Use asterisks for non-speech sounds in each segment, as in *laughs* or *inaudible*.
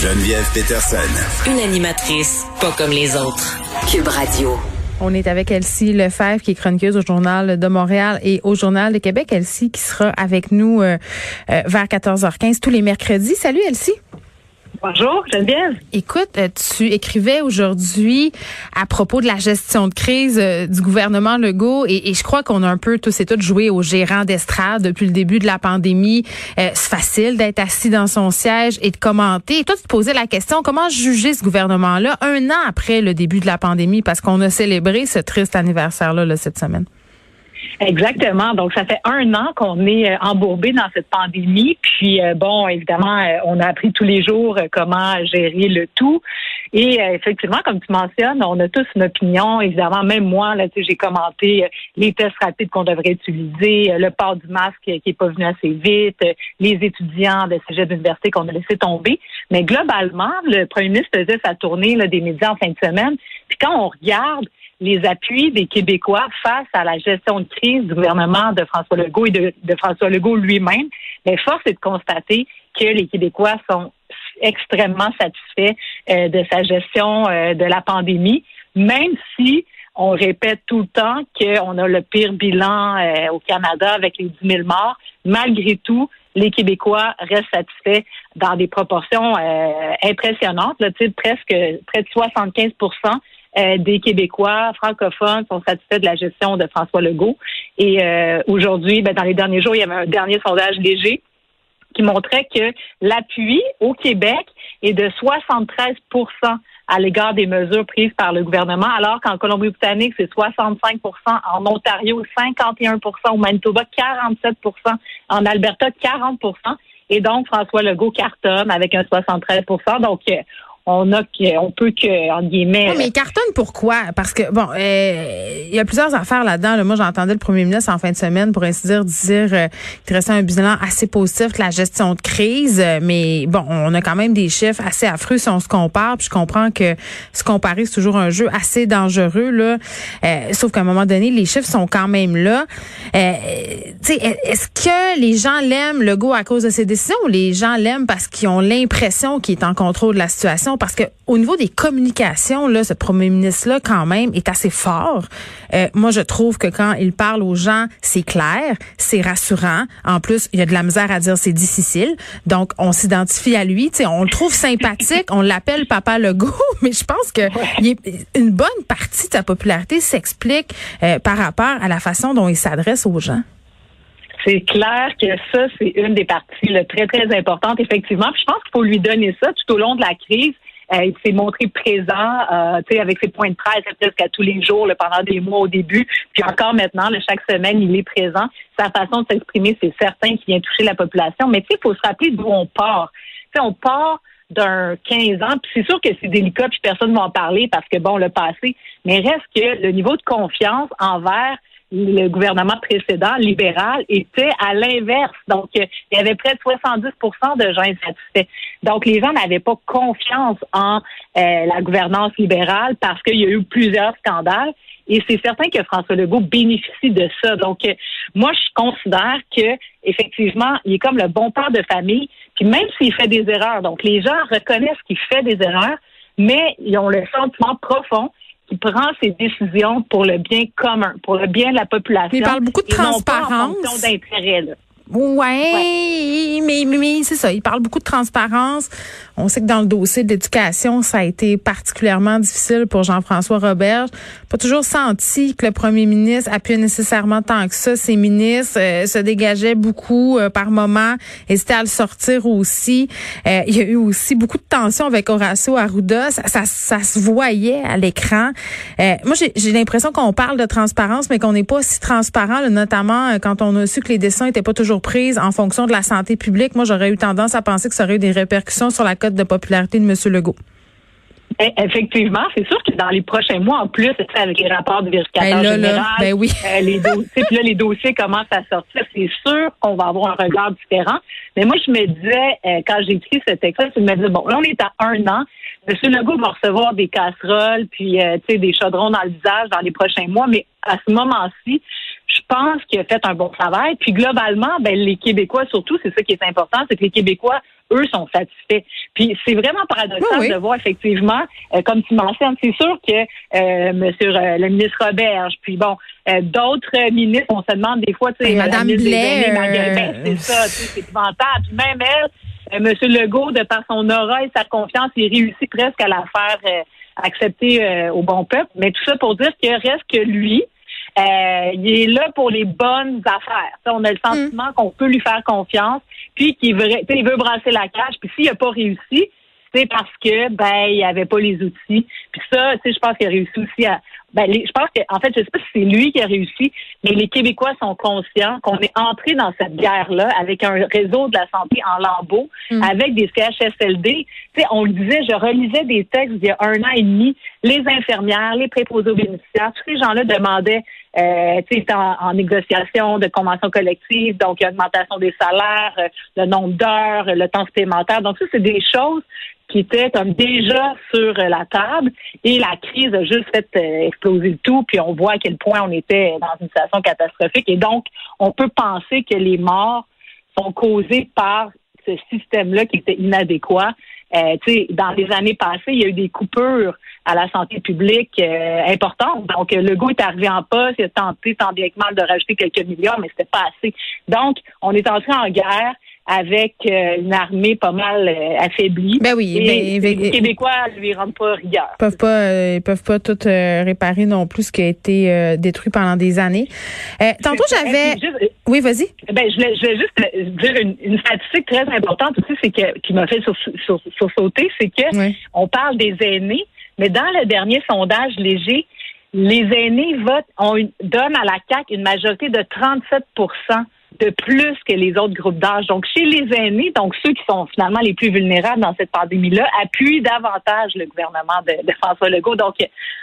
Geneviève Peterson. Une animatrice pas comme les autres. Cube Radio. On est avec Elsie Lefebvre, qui est chroniqueuse au Journal de Montréal et au Journal de Québec. Elsie qui sera avec nous euh, euh, vers 14h15 tous les mercredis. Salut Elsie. Bonjour, Geneviève. Écoute, euh, tu écrivais aujourd'hui à propos de la gestion de crise euh, du gouvernement Legault et, je crois qu'on a un peu tous et toutes joué au gérant d'estrade depuis le début de la pandémie. Euh, c'est facile d'être assis dans son siège et de commenter. Et toi, tu te posais la question, comment juger ce gouvernement-là un an après le début de la pandémie? Parce qu'on a célébré ce triste anniversaire-là là, cette semaine? Exactement. Donc, ça fait un an qu'on est euh, embourbé dans cette pandémie. Puis, euh, bon, évidemment, euh, on a appris tous les jours comment gérer le tout. Et effectivement, comme tu mentionnes, on a tous une opinion. Évidemment, même moi, là, j'ai commenté les tests rapides qu'on devrait utiliser, le port du masque qui est pas venu assez vite, les étudiants de ces d'université qu'on a laissé tomber. Mais globalement, le premier ministre faisait sa tournée là, des médias en fin de semaine. Puis quand on regarde les appuis des Québécois face à la gestion de crise du gouvernement de François Legault et de, François Legault lui-même, mais force est de constater que les Québécois sont extrêmement satisfaits euh, de sa gestion euh, de la pandémie, même si on répète tout le temps qu'on a le pire bilan euh, au Canada avec les 10 000 morts. Malgré tout, les Québécois restent satisfaits dans des proportions impressionnantes, là, presque près de 75 euh, des Québécois francophones sont satisfaits de la gestion de François Legault. Et euh, aujourd'hui, ben, dans les derniers jours, il y avait un dernier sondage léger qui montrait que l'appui au Québec est de 73% à l'égard des mesures prises par le gouvernement, alors qu'en Colombie-Britannique, c'est 65% en Ontario, 51% au Manitoba, 47% en Alberta, 40% et donc François Legault cartonne avec un 73% Donc, euh, on a on peut que en guillemets. mais cartonne pourquoi Parce que bon, euh, il y a plusieurs affaires là-dedans. Moi, j'entendais le premier ministre en fin de semaine pour ainsi dire dire euh, qu'il restait un bilan assez positif de la gestion de crise, mais bon, on a quand même des chiffres assez affreux si on se compare. Puis je comprends que se comparer c'est toujours un jeu assez dangereux là. Euh, sauf qu'à un moment donné, les chiffres sont quand même là. est-ce que les gens l'aiment le go à cause de ses décisions ou les gens l'aiment parce qu'ils ont l'impression qu'il est en contrôle de la situation? Parce que au niveau des communications, là, ce premier ministre-là, quand même, est assez fort. Euh, moi, je trouve que quand il parle aux gens, c'est clair, c'est rassurant. En plus, il y a de la misère à dire c'est difficile. Donc, on s'identifie à lui. on le trouve sympathique. on l'appelle Papa Legault, *laughs* mais je pense que une bonne partie de sa popularité s'explique euh, par rapport à la façon dont il s'adresse aux gens. C'est clair que ça, c'est une des parties très, très importantes, effectivement. Puis je pense qu'il faut lui donner ça tout au long de la crise. Euh, il s'est montré présent, euh, avec ses points de presse presque à tous les jours pendant des mois au début. Puis encore maintenant, chaque semaine, il est présent. Sa façon de s'exprimer, c'est certain qu'il vient toucher la population. Mais il faut se rappeler d'où on part. sais, on part d'un 15 ans, puis c'est sûr que c'est délicat, puis personne ne va en parler parce que, bon, le passé, mais reste que le niveau de confiance envers le gouvernement précédent, libéral, était à l'inverse. Donc, il y avait près de 70% de gens insatisfaits. Donc, les gens n'avaient pas confiance en euh, la gouvernance libérale parce qu'il y a eu plusieurs scandales. Et c'est certain que François Legault bénéficie de ça. Donc, euh, moi, je considère que effectivement, il est comme le bon père de famille. Puis même s'il fait des erreurs, donc les gens reconnaissent qu'il fait des erreurs, mais ils ont le sentiment profond qui prend ses décisions pour le bien commun, pour le bien de la population. Il parle beaucoup de transparence. Ouais, mais, mais c'est ça. Il parle beaucoup de transparence. On sait que dans le dossier de l'éducation, ça a été particulièrement difficile pour Jean-François Roberge. Pas toujours senti que le premier ministre appuyait nécessairement tant que ça. Ses ministres euh, se dégageaient beaucoup euh, par moment, hésitaient à le sortir aussi. Euh, il y a eu aussi beaucoup de tensions avec Horacio Arruda. Ça, ça, ça se voyait à l'écran. moi, j'ai l'impression qu'on parle de transparence, mais qu'on n'est pas si transparent, notamment quand on a su que les dessins n'étaient pas toujours surprise en fonction de la santé publique. Moi, j'aurais eu tendance à penser que ça aurait eu des répercussions sur la cote de popularité de M. Legault. Eh, effectivement, c'est sûr que dans les prochains mois, en plus, avec les rapports de vérificateur Ben général, ben oui. euh, les *laughs* dossiers, puis là, les dossiers commencent à sortir. C'est sûr qu'on va avoir un regard différent. Mais moi, je me disais, euh, quand j'ai écrit ce texte-là, je me disais, bon, là, on est à un an. M. Legault va recevoir des casseroles, puis euh, tu sais, des chaudrons dans le visage dans les prochains mois. Mais à ce moment-ci, je pense qu'il a fait un bon travail. Puis globalement, ben, les Québécois, surtout, c'est ça qui est important, c'est que les Québécois, eux, sont satisfaits. Puis c'est vraiment paradoxal Oui, oui. de voir effectivement, euh, comme tu mentionnes, c'est sûr que euh, Monsieur euh, le ministre Roberge, puis bon, euh, d'autres ministres, on se demande des fois, tu sais, Ben, Madame Blais, ben, euh, c'est ça, tu sais, c'est épouvantable. Puis même elle, euh, Monsieur Legault, de par son aura et sa confiance, il réussit presque à la faire euh, accepter euh, au bon peuple. Mais tout ça pour dire qu'il reste que lui, euh, il est là pour les bonnes affaires. Ça, on a le sentiment qu'on peut lui faire confiance, puis qu'il veut, il veut brasser la cage. Puis s'il n'a pas réussi, c'est parce que ben il avait pas les outils. Puis ça, tu sais, je pense qu'il a réussi aussi à. Ben, les- je pense que en fait, je sais pas si c'est lui qui a réussi, mais les Québécois sont conscients qu'on est entré dans cette guerre-là avec un réseau de la santé en lambeaux, avec des CHSLD. Tu sais, on le disait, je relisais des textes il y a un an et demi. Les infirmières, les préposés aux bénéficiaires, tous ces gens-là demandaient euh, tu sais, en, en négociation de conventions collectives, donc augmentation des salaires, euh, le nombre d'heures, le temps supplémentaire. Donc ça, c'est des choses qui étaient comme déjà sur la table et la crise a juste fait euh, exploser le tout, puis on voit à quel point on était dans une situation catastrophique et donc on peut penser que les morts sont causées par ce système-là qui était inadéquat. Euh, dans les années passées, il y a eu des coupures à la santé publique euh, importantes. Donc, euh, le goût est arrivé en poste, il a tenté tant bien que mal de rajouter quelques milliards, mais c'était pas assez. Donc, on est entré en guerre avec euh, une armée pas mal euh, affaiblie. Ben oui, Et ben, les Québécois lui rendent pas rigueur. Ils peuvent pas, euh, ils peuvent pas tout euh, réparer non plus ce qui a été euh, détruit pendant des années. Euh, tantôt, j'avais. Oui, vas-y. Ben, je voulais, je voulais juste euh, dire une, une statistique très importante aussi, c'est que qui m'a fait sur, sur, sur sauter, c'est que Oui. on parle des aînés, mais dans le dernier sondage léger, les aînés votent, ont une- donnent à la CAQ une majorité de 37 de plus que les autres groupes d'âge. Donc, chez les aînés, donc ceux qui sont finalement les plus vulnérables dans cette pandémie-là, appuient davantage le gouvernement de, de François Legault. Donc,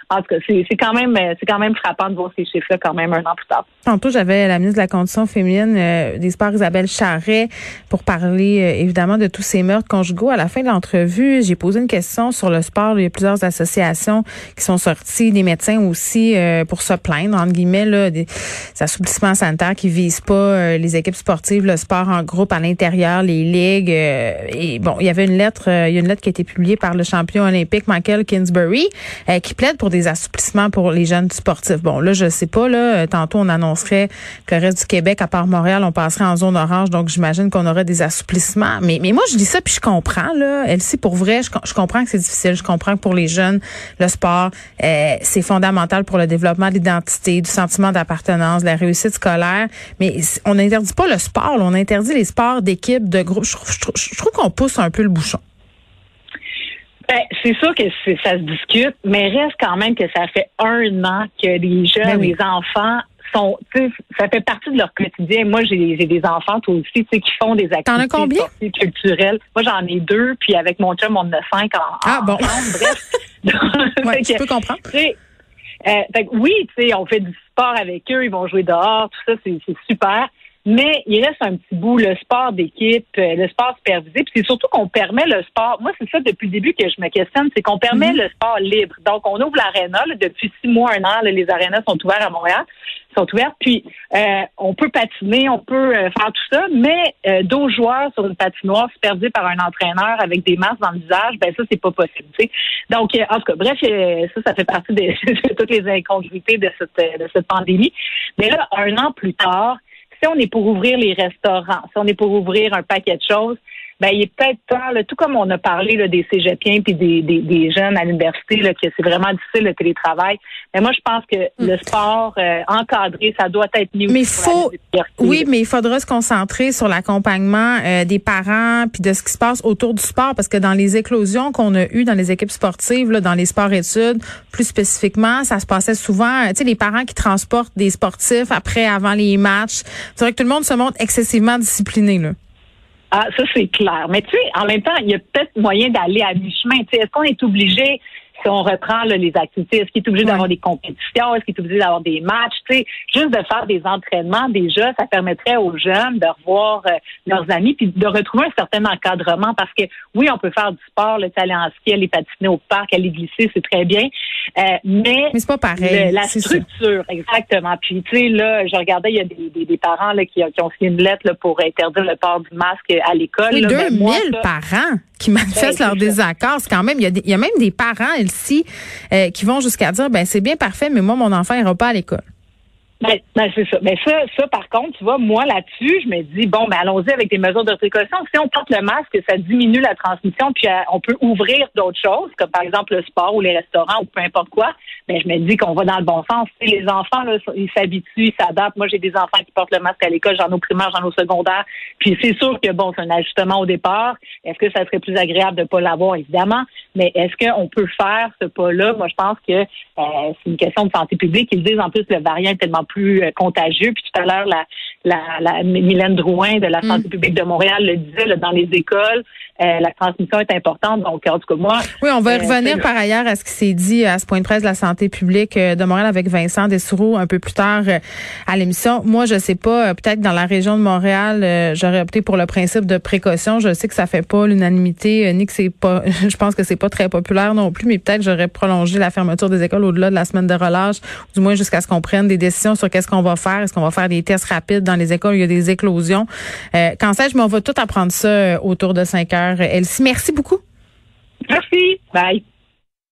en tout cas, c'est quand même c'est quand même frappant de voir ces chiffres-là quand même un an plus tard. Tantôt, j'avais la ministre de la Condition féminine euh, des Sports, Isabelle Charret, pour parler euh, évidemment de tous ces meurtres conjugaux. À la fin de l'entrevue, j'ai posé une question sur le sport. Il y a plusieurs associations qui sont sorties, des médecins aussi, euh, pour se plaindre, entre guillemets, là, des assouplissements sanitaires qui visent pas euh, les équipes sportives, le sport en groupe à l'intérieur, les ligues. euh, et bon, il y avait une lettre, euh, il y a une lettre qui a été publiée par le champion olympique Michael Kingsbury, euh, qui plaide pour des assouplissements pour les jeunes sportifs. Bon, là, je sais pas, là, tantôt on annoncerait que le reste du Québec, à part Montréal, on passerait en zone orange, donc j'imagine qu'on aurait des assouplissements. Mais, mais moi, je dis ça, puis je comprends, là. Elsie, pour vrai, je, je comprends que c'est difficile. Je comprends que pour les jeunes, le sport, c'est fondamental pour le développement de l'identité, du sentiment d'appartenance, de la réussite scolaire. Mais on n'interdit pas le sport, là. on interdit les sports d'équipe, de groupe. Je, trouve- je trouve- je trouve qu'on pousse un peu le bouchon. Ben, c'est sûr que ça se discute, mais reste quand même que ça fait un an que les jeunes, Ben oui. les enfants sont, ça fait partie de leur quotidien. Moi, j'ai des enfants, toi aussi, tu sais, qui font des activités sportives culturelles. Moi, j'en ai deux, puis avec mon chum, on en a cinq en, Ah, bon. bref. *laughs* Ouais, je peux comprendre. euh, fait oui, tu sais, on fait du sport avec eux, ils vont jouer dehors, tout ça, c'est super. Mais il reste un petit bout, le sport d'équipe, euh, le sport supervisé. Puis c'est surtout qu'on permet le sport. Moi, c'est ça depuis le début que je me questionne, c'est qu'on permet Mhm. le sport libre. Donc, on ouvre l'aréna. Depuis six mois, un an, là, les arénas sont ouvertes à Montréal, sont ouvertes. Puis, euh, on peut patiner, on peut euh, faire tout ça, mais euh, 12 joueurs sur une patinoire supervisée par un entraîneur avec des masques dans le visage, ben ça, c'est pas possible. Donc, euh, en tout cas, bref, euh, ça, ça fait partie *laughs* de, toutes les incongruités de cette, de cette pandémie. Mais là, un an plus tard, on est pour ouvrir les restaurants, si on est pour ouvrir un paquet de choses, ben il est peut-être temps, tout comme on a parlé là, des cégepiens puis des, des, des, jeunes à l'université, là, que c'est vraiment difficile le télétravail. Mais moi, je pense que mm. le sport euh, encadré, ça doit être mieux. Mais faut, oui, mais il faudra se concentrer sur l'accompagnement euh, des parents puis de ce qui se passe autour du sport, parce que dans les éclosions qu'on a eues dans les équipes sportives, là, dans les sports-études, plus spécifiquement, ça se passait souvent, euh, tu sais, les parents qui transportent des sportifs après, avant les matchs. C'est vrai que tout le monde se montre excessivement discipliné, là. Ah, ça, c'est clair. Mais tu sais, en même temps, il y a peut-être moyen d'aller à mi-chemin. Est-ce qu'on est obligé si on reprend les activités, est-ce qu'il est obligé d'avoir des compétitions, est-ce qu'il est obligé d'avoir des matchs, tu sais, juste de faire des entraînements déjà, ça permettrait aux jeunes de revoir euh, leurs amis puis de retrouver un certain encadrement parce que oui, on peut faire du sport, le aller en ski, aller patiner au parc, aller glisser, c'est très bien, euh, mais, mais c'est pas pareil. la structure, exactement. Puis tu sais là, je regardais, il y a des, des, parents là, qui, qui, ont signé une lettre là, pour interdire le port du masque à l'école. Oui, 2000 ben, parents qui manifestent ben, leur désaccord. C'est quand même, il y, a il y a même des parents ici euh, qui vont jusqu'à dire, ben c'est bien parfait, mais moi mon enfant ira pas à l'école. Ben, ben, c'est ça. Mais ça, ça, par contre, tu vois, moi là-dessus, je me dis, bon, ben allons-y avec des mesures de précaution. Si on porte le masque, ça diminue la transmission, puis euh, on peut ouvrir d'autres choses, comme par exemple le sport ou les restaurants ou peu importe quoi. Mais je me dis qu'on va dans le bon sens. les enfants, là, ils s'habituent, ils s'adaptent. Moi, j'ai des enfants qui portent le masque à l'école, j'en ai au primaire, j'en ai au secondaire. Puis c'est sûr que bon, c'est un ajustement au départ. Est-ce que ça serait plus agréable de pas l'avoir, évidemment? Mais est-ce qu'on peut faire ce pas-là? Moi, je pense que euh, c'est une question de santé publique. Ils disent en plus le variant est tellement plus euh, contagieux. Puis tout à l'heure, la, la, la, Mylène Drouin de la mm. santé publique de Montréal le disait, dans les écoles, euh, la transmission est importante. Donc, en tout cas, moi... Oui, on va revenir par ailleurs à ce qui s'est dit à ce point de presse de la santé publique de Montréal avec Vincent Dessoureau un peu plus tard à l'émission. Moi, je sais pas, peut-être dans la région de Montréal, j'aurais opté pour le principe de précaution. Je sais que ça fait pas l'unanimité, ni que c'est pas... *laughs* Je pense que c'est pas très populaire non plus, mais peut-être j'aurais prolongé la fermeture des écoles au-delà de la semaine de relâche, du moins jusqu'à ce qu'on prenne des décisions sur qu'est-ce qu'on va faire. Est-ce qu'on va faire des tests rapides dans les écoles il y a des éclosions? Euh, quand sais-je, mais on va tout apprendre ça euh, autour de 5 heures. Elsie, merci beaucoup. Merci. Bye.